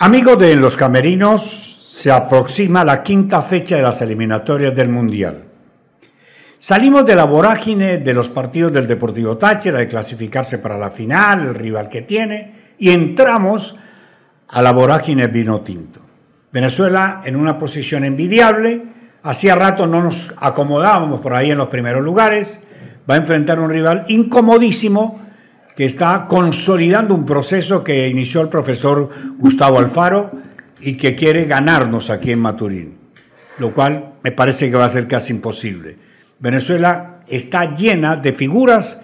Amigos de los camerinos, se aproxima la quinta fecha de las eliminatorias del Mundial. Salimos de la vorágine de los partidos del Deportivo Táchira, de clasificarse para la final, el rival que tiene, y entramos a la vorágine vino tinto. Venezuela en una posición envidiable, hacía rato no nos acomodábamos por ahí en los primeros lugares, va a enfrentar un rival incomodísimo que está consolidando un proceso que inició el profesor Gustavo Alfaro y que quiere ganarnos aquí en Maturín, lo cual me parece que va a ser casi imposible. Venezuela está llena de figuras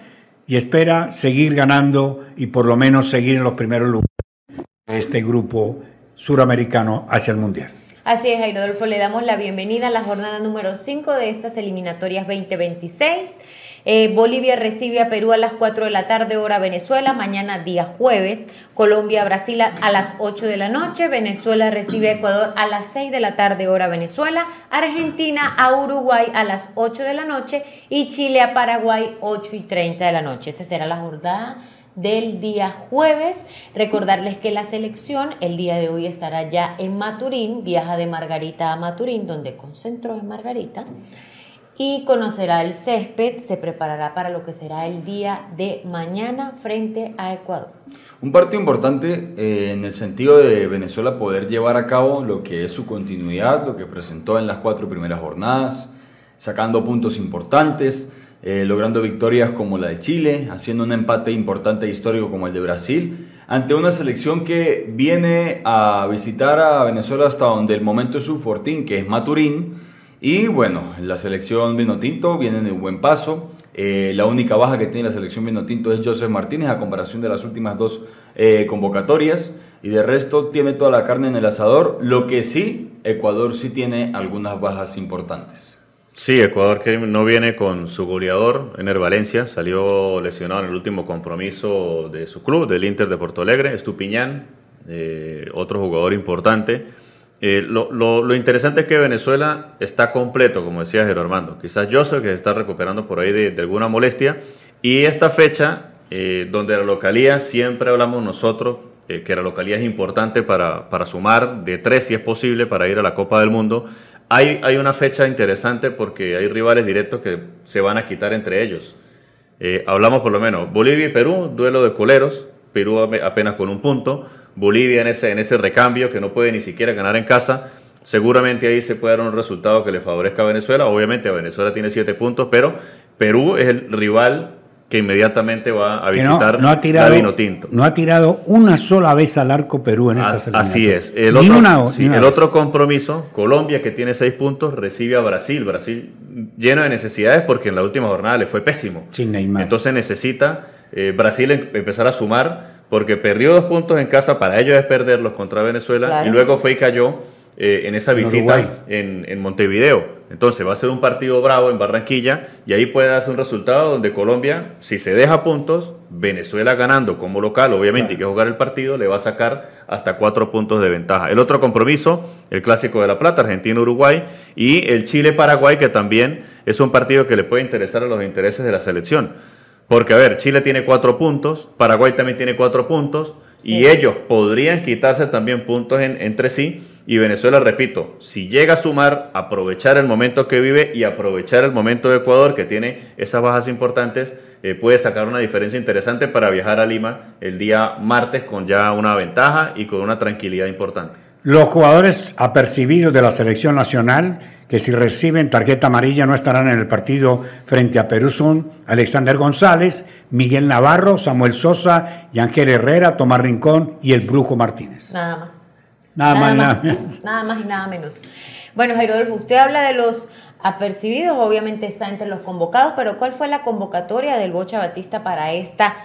y espera seguir ganando y por lo menos seguir en los primeros lugares de este grupo suramericano hacia el Mundial. Así es, Jairo le damos la bienvenida a la jornada número 5 de estas eliminatorias 2026. Eh, Bolivia recibe a Perú a las 4 de la tarde, hora Venezuela. Mañana, día jueves. Colombia, Brasil a las 8 de la noche. Venezuela recibe a Ecuador a las 6 de la tarde, hora Venezuela. Argentina a Uruguay a las 8 de la noche. Y Chile a Paraguay, 8 y 30 de la noche. Esa será la jornada del día jueves. Recordarles que la selección el día de hoy estará ya en Maturín, viaja de Margarita a Maturín, donde concentró en Margarita y conocerá el césped, se preparará para lo que será el día de mañana frente a Ecuador. Un partido importante eh, en el sentido de Venezuela poder llevar a cabo lo que es su continuidad, lo que presentó en las cuatro primeras jornadas, sacando puntos importantes, eh, logrando victorias como la de Chile, haciendo un empate importante e histórico como el de Brasil, ante una selección que viene a visitar a Venezuela hasta donde el momento es su fortín, que es Maturín, y bueno, la selección Vinotinto viene de un buen paso. Eh, la única baja que tiene la selección Vinotinto es Joseph Martínez a comparación de las últimas dos eh, convocatorias. Y de resto tiene toda la carne en el asador. Lo que sí, Ecuador sí tiene algunas bajas importantes. Sí, Ecuador que no viene con su goleador, Ener Valencia, salió lesionado en el último compromiso de su club, del Inter de Porto Alegre, Estupiñán, eh, otro jugador importante. Eh, lo, interesante es que Venezuela está completo, como decía Gerardo Armando. Quizás Joseph, que se está recuperando por ahí de, alguna molestia. Y esta fecha, eh, donde la localía, siempre hablamos nosotros, eh, que la localía es importante para, sumar de tres, si es posible, para ir a la Copa del Mundo. Hay, hay una fecha interesante porque hay rivales directos que se van a quitar entre ellos. hablamos por lo menos Bolivia y Perú, duelo de coleros. Perú apenas con un punto. Bolivia en ese, en ese recambio que no puede ni siquiera ganar en casa. Seguramente ahí se puede dar un resultado que le favorezca a Venezuela. Obviamente Venezuela tiene siete puntos, pero Perú es el rival que inmediatamente va a visitar no, ha tirado, Tinto. No ha tirado una sola vez al arco Perú en esta semana. Así es. El, otro, el otro compromiso, Colombia, que tiene seis puntos, recibe a Brasil. Brasil lleno de necesidades porque en la última jornada le fue pésimo. Entonces necesita eh, Brasil em, empezar a sumar porque perdió dos puntos en casa, para ellos es perderlos contra Venezuela, y luego fue y cayó eh, en esa visita en, Montevideo. Entonces va a ser un partido bravo en Barranquilla y ahí puede darse un resultado donde Colombia, si se deja puntos, Venezuela ganando como local, obviamente hay que jugar el partido, le va a sacar hasta cuatro puntos de ventaja. El otro compromiso, el Clásico de la Plata, Argentina-Uruguay y el Chile-Paraguay, que también es un partido que le puede interesar a los intereses de la selección. Porque, a ver, Chile tiene cuatro puntos, Paraguay también tiene cuatro puntos, y ellos podrían quitarse también puntos entre sí. Y Venezuela, repito, si llega a sumar, aprovechar el momento que vive y aprovechar el momento de Ecuador, que tiene esas bajas importantes, eh, puede sacar una diferencia interesante para viajar a Lima el día martes con ya una ventaja y con una tranquilidad importante. Los jugadores apercibidos de la selección nacional que si reciben tarjeta amarilla no estarán en el partido frente a Perú son Alexander González, Miguel Navarro, Samuel Sosa, y Ángel Herrera, Tomás Rincón y el Brujo Martínez. Nada más. Nada, más, nada, nada más y nada menos. Bueno, Jairo usted habla de los apercibidos, obviamente está entre los convocados, pero ¿cuál fue la convocatoria del Bocha Batista para esta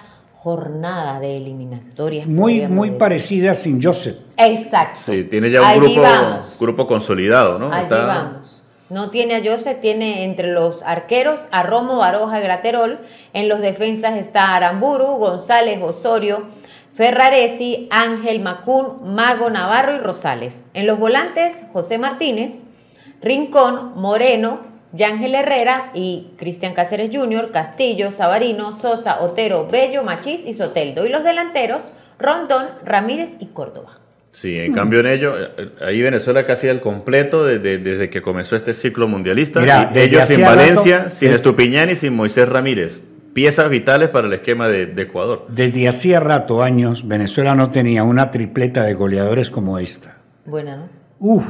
jornada de eliminatorias. Muy, muy parecida sin Joseph. Exacto. Sí, tiene ya un grupo, grupo consolidado, ¿no? Allí vamos. No tiene a Joseph, tiene entre los arqueros a Romo, Baroja y Graterol. En los defensas está Aramburu, González, Osorio, Ferraresi, Ángel Macún, Mago Navarro y Rosales. En los volantes, José Martínez, Rincón, Moreno, Yángel Herrera y Cristian Cáceres Jr., Castillo, Sabarino, Sosa, Otero, Bello, Machís y Soteldo. Y los delanteros, Rondón, Ramírez y Córdoba. Sí, en cambio en ello, eh, ahí Venezuela casi al completo desde, que comenzó este ciclo mundialista. Mira, ellos sin Valencia, sin Estupiñán y sin Moisés Ramírez. Piezas vitales para el esquema de, de, Ecuador. Desde hacía rato, años, Venezuela no tenía una tripleta de goleadores como esta. Buena, ¿no? Uf,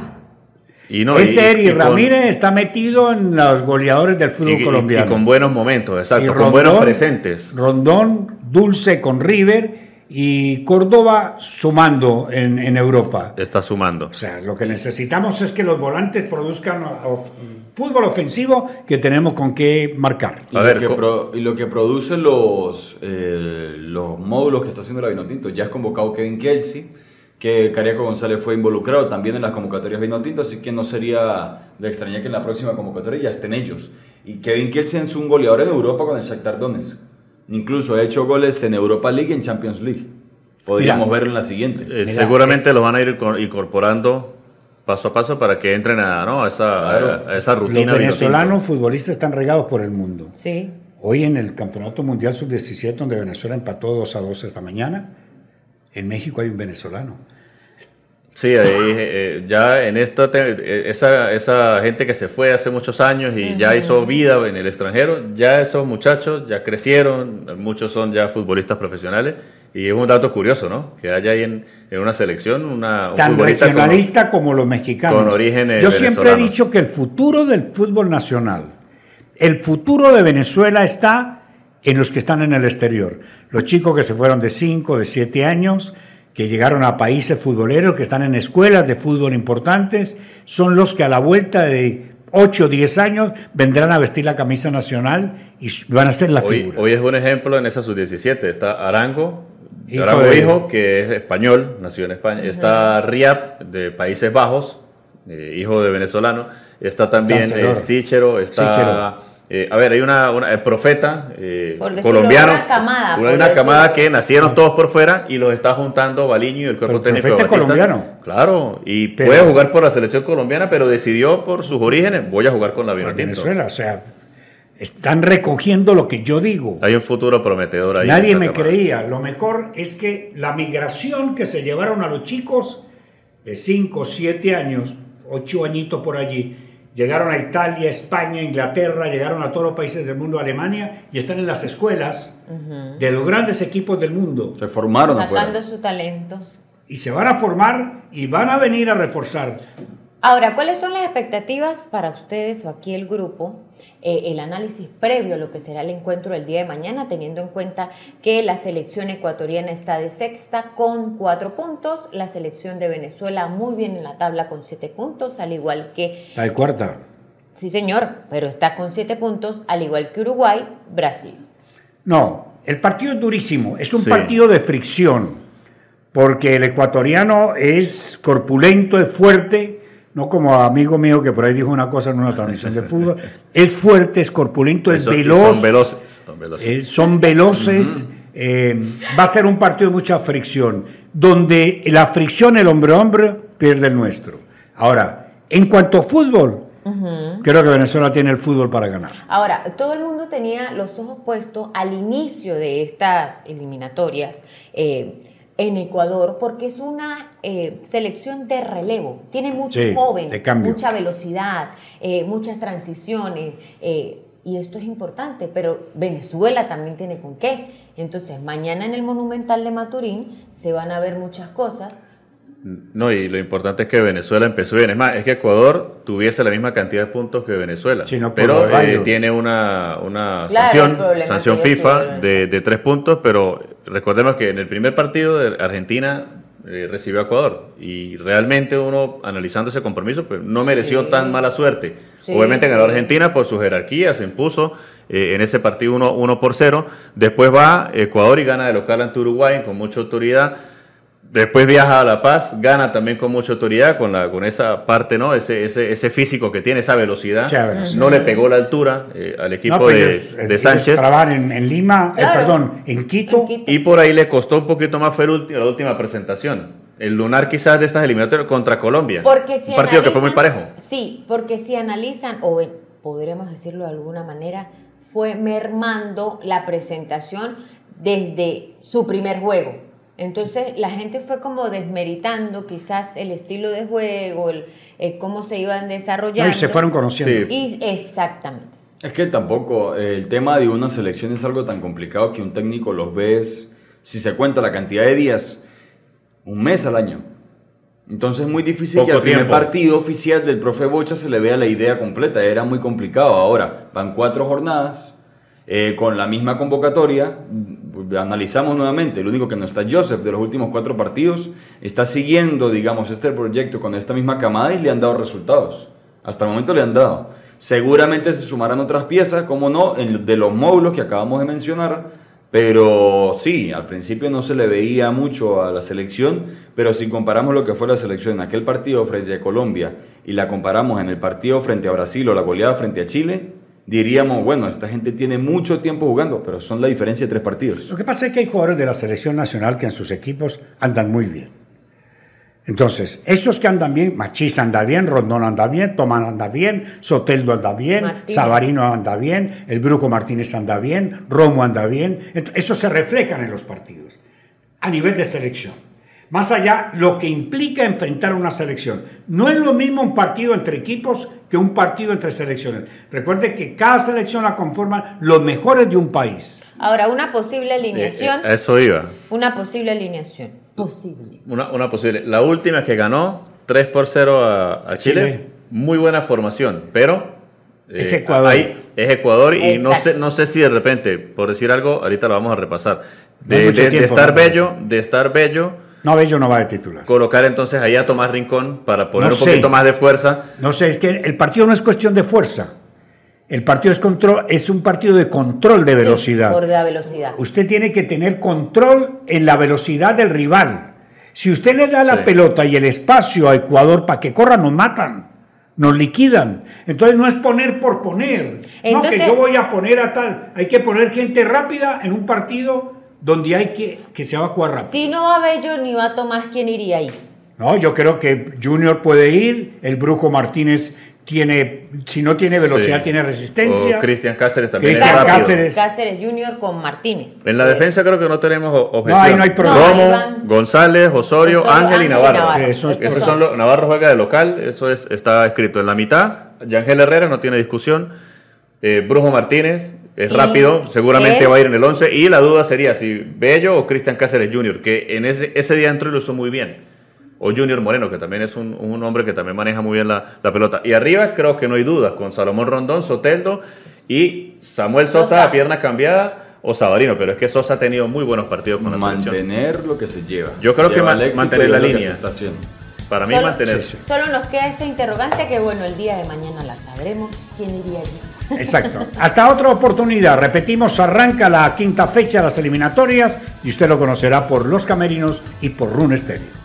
ese Eri Ramírez está metido en los goleadores del fútbol colombiano. Y, con buenos momentos, exacto, con buenos presentes. Rondón, Dulce con River y Córdoba sumando en, Europa. Está sumando. O sea, lo que necesitamos es que los volantes produzcan fútbol ofensivo que tenemos con qué marcar. Y, lo, que y lo que producen los, eh, los módulos que está haciendo la Vinotinto, ya es convocado Kevin Kelsey que Cariaco González fue involucrado también en las convocatorias vino tinto, así que no sería de extrañar que en la próxima convocatoria ya estén ellos. Y Kevin Kielsen es un goleador en Europa con el Shakhtar Donetsk. Incluso ha hecho goles en Europa League y en Champions League. Podríamos verlo en la siguiente. Eh, seguramente eh, lo van a ir incorporando paso a paso para que entren a, esa, esa rutina. Los venezolanos futbolistas están regados por el mundo. Sí. Hoy en el Campeonato Mundial Sub-17, donde Venezuela empató 2 a 2 esta mañana, en México hay un venezolano. Sí, ahí, eh, ya en esta, eh, esa, esa gente que se fue hace muchos años y ya hizo vida en el extranjero, ya esos muchachos ya crecieron, muchos son ya futbolistas profesionales y es un dato curioso, ¿no? Que haya ahí en, una selección una, un Tan regionalista como los mexicanos. Con origen Yo siempre he dicho que el futuro del fútbol nacional, el futuro de Venezuela está en los que están en el exterior. Los chicos que se fueron de 5, de 7 años, que llegaron a países futboleros, que están en escuelas de fútbol importantes, son los que a la vuelta de 8 o 10 años vendrán a vestir la camisa nacional y van a ser la hoy, figura. Hoy es un ejemplo en esa sub-17. Está Arango, hijo Arango hijo, que es español, nació en España. Está Riap, de Países Bajos, eh, hijo de venezolano. Está también eh, Sichero, está... Eh, a ver, hay una, una profeta eh, colombiano, una camada, una, camada que nacieron todos por fuera y los está juntando Baliño y el cuerpo técnico de colombiano. Claro, y puede jugar por la selección colombiana, pero decidió por sus orígenes, voy a jugar con la Venezuela, o sea, están recogiendo lo que yo digo. Hay un futuro prometedor ahí. Nadie me creía. Lo mejor es que la migración que se llevaron a los chicos de 5, 7 años, 8 añitos por allí, Llegaron a Italia, España, Inglaterra, llegaron a todos los países del mundo, Alemania, y están en las escuelas de los grandes equipos del mundo. Se formaron Sacando su talento. Y se van a formar y van a venir a reforzar. Ahora, ¿cuáles son las expectativas para ustedes o aquí el grupo eh, el análisis previo a lo que será el encuentro del día de mañana, teniendo en cuenta que la selección ecuatoriana está de sexta con cuatro puntos, la selección de Venezuela muy bien en la tabla con siete puntos, al igual que... Está de cuarta. Sí, señor, pero está con siete puntos, al igual que Uruguay, Brasil. No, el partido es durísimo, es un partido de fricción, porque el ecuatoriano es corpulento, es fuerte, no como amigo mío que por ahí dijo una cosa en una transmisión de fútbol, es fuerte, es corpulento, es veloz. Son veloces. Son veloces. Eh, eh, va a ser un partido de mucha fricción, donde la fricción, el hombre-hombre, pierde el nuestro. Ahora, en cuanto a fútbol, creo que Venezuela tiene el fútbol para ganar. Ahora, todo el mundo tenía los ojos puestos al inicio de estas eliminatorias. Eh, en Ecuador porque es una eh, selección de relevo. Tiene mucho joven, mucha velocidad, eh, muchas transiciones. Eh, y esto es importante, pero Venezuela también tiene con qué. Entonces, mañana en el Monumental de Maturín se van a ver muchas cosas no, y lo importante es que Venezuela empezó bien. Es más, es que Ecuador tuviese la misma cantidad de puntos que Venezuela. pero eh, tiene una, una sanción, sanción FIFA de, tres puntos, pero recordemos que en el primer partido de Argentina eh, recibió a Ecuador y realmente uno analizando ese compromiso pues no mereció tan mala suerte. Obviamente ganó Argentina por su jerarquía, se impuso eh, en ese partido 1 uno, por 0. Después va Ecuador y gana de local ante Uruguay con mucha autoridad. Después viaja a La Paz, gana también con mucha autoridad, con, la, con esa parte, ¿no? Ese, ese, ese físico que tiene, esa velocidad. No le pegó la altura eh, al equipo de, de, Sánchez. Trabajar en, en Lima, eh, perdón, en Quito. Y por ahí le costó un poquito más fue la última presentación. El lunar quizás de estas eliminatorias contra Colombia. Porque si un partido que fue muy parejo. Sí, porque si analizan, o podremos decirlo de alguna manera, fue mermando la presentación desde su primer juego Entonces la gente fue como desmeritando quizás el estilo de juego, el, cómo se iban desarrollando. y se fueron conociendo. Y, exactamente. Es que tampoco eh, el tema de una selección es algo tan complicado que un técnico los ves, si se cuenta la cantidad de días, un mes al año. Entonces es muy difícil que al primer partido oficial del profe Bocha se le vea la idea completa, era muy complicado. Ahora, van cuatro jornadas eh, con la misma convocatoria, analizamos nuevamente, el único que no está Joseph de los últimos cuatro partidos, está siguiendo, digamos, este proyecto con esta misma camada y le han dado resultados. Hasta el momento le han dado. Seguramente se sumarán otras piezas, como no, de los módulos que acabamos de mencionar, pero sí, al principio no se le veía mucho a la selección, pero si comparamos lo que fue la selección en aquel partido frente a Colombia y la comparamos en el partido frente a Brasil o la goleada frente a Chile, diríamos, bueno, esta gente tiene mucho tiempo jugando, pero son la diferencia de tres partidos. Lo que pasa es que hay jugadores de la selección nacional que en sus equipos andan muy bien. Entonces, esos que andan bien, Machís anda bien, Rondón anda bien, Tomán anda bien, Soteldo anda bien, Sabarino anda bien, el Bruco Martínez anda bien, Romo anda bien. Eso se reflejan en los partidos, a nivel de selección. Más allá, lo que implica enfrentar una selección. No es lo mismo un partido entre equipos que un partido entre selecciones. Recuerde que cada selección la conforman los mejores de un país. Ahora, una posible alineación. Eh, eh, eso iba. Una posible alineación. Posible. Una, posible. La última que ganó 3 por 0 a, Chile, muy buena formación, pero es eh, Ecuador. es Ecuador y no sé, no sé si de repente, por decir algo, ahorita lo vamos a repasar. De, estar bello, de estar bello. No, Bello no va de titular. Colocar entonces ahí a Tomás Rincón para poner un poquito más de fuerza. No sé, es que el partido no es cuestión de fuerza. El partido es, control, es un partido de control de velocidad. por la velocidad. Usted tiene que tener control en la velocidad del rival. Si usted le da la pelota y el espacio a Ecuador para que corra, nos matan, nos liquidan. Entonces no es poner por poner. no, que yo voy a poner a tal. Hay que poner gente rápida en un partido donde hay que que se va a jugar rápido. Si no va Bello ni va Tomás, ¿quién iría ahí? No, yo creo que Junior puede ir, el Brujo Martínez tiene, si no tiene velocidad, tiene resistencia. Cristian Cáceres también. Cristian Cáceres. Cáceres Junior con Martínez. En la defensa creo que no tenemos objeción. No, ahí no hay problema. González, Osorio, Ángel y Navarro. Eso, son Navarro juega de local, eso es, está escrito en la mitad. Yangel Herrera no tiene discusión. Eh, Brujo Martínez es rápido, seguramente va a ir en el 11. Y la duda sería si Bello o Cristian Cáceres Junior, que en ese, ese día entró y lo hizo muy bien o Junior Moreno, que también es un, hombre que también maneja muy bien la, pelota. Y arriba creo que no hay dudas, con Salomón Rondón, Soteldo y Samuel Sosa, a pierna cambiada o Sabarino, pero es que Sosa ha tenido muy buenos partidos con la selección. Mantener lo que se lleva. Yo creo que mantener la línea. Para mí mantener. Solo nos queda esa interrogante que bueno, el día de mañana la sabremos. ¿Quién iría allí? Exacto. Hasta otra oportunidad. Repetimos, arranca la quinta fecha de las eliminatorias y usted lo conocerá por Los Camerinos y por Rune Stereo.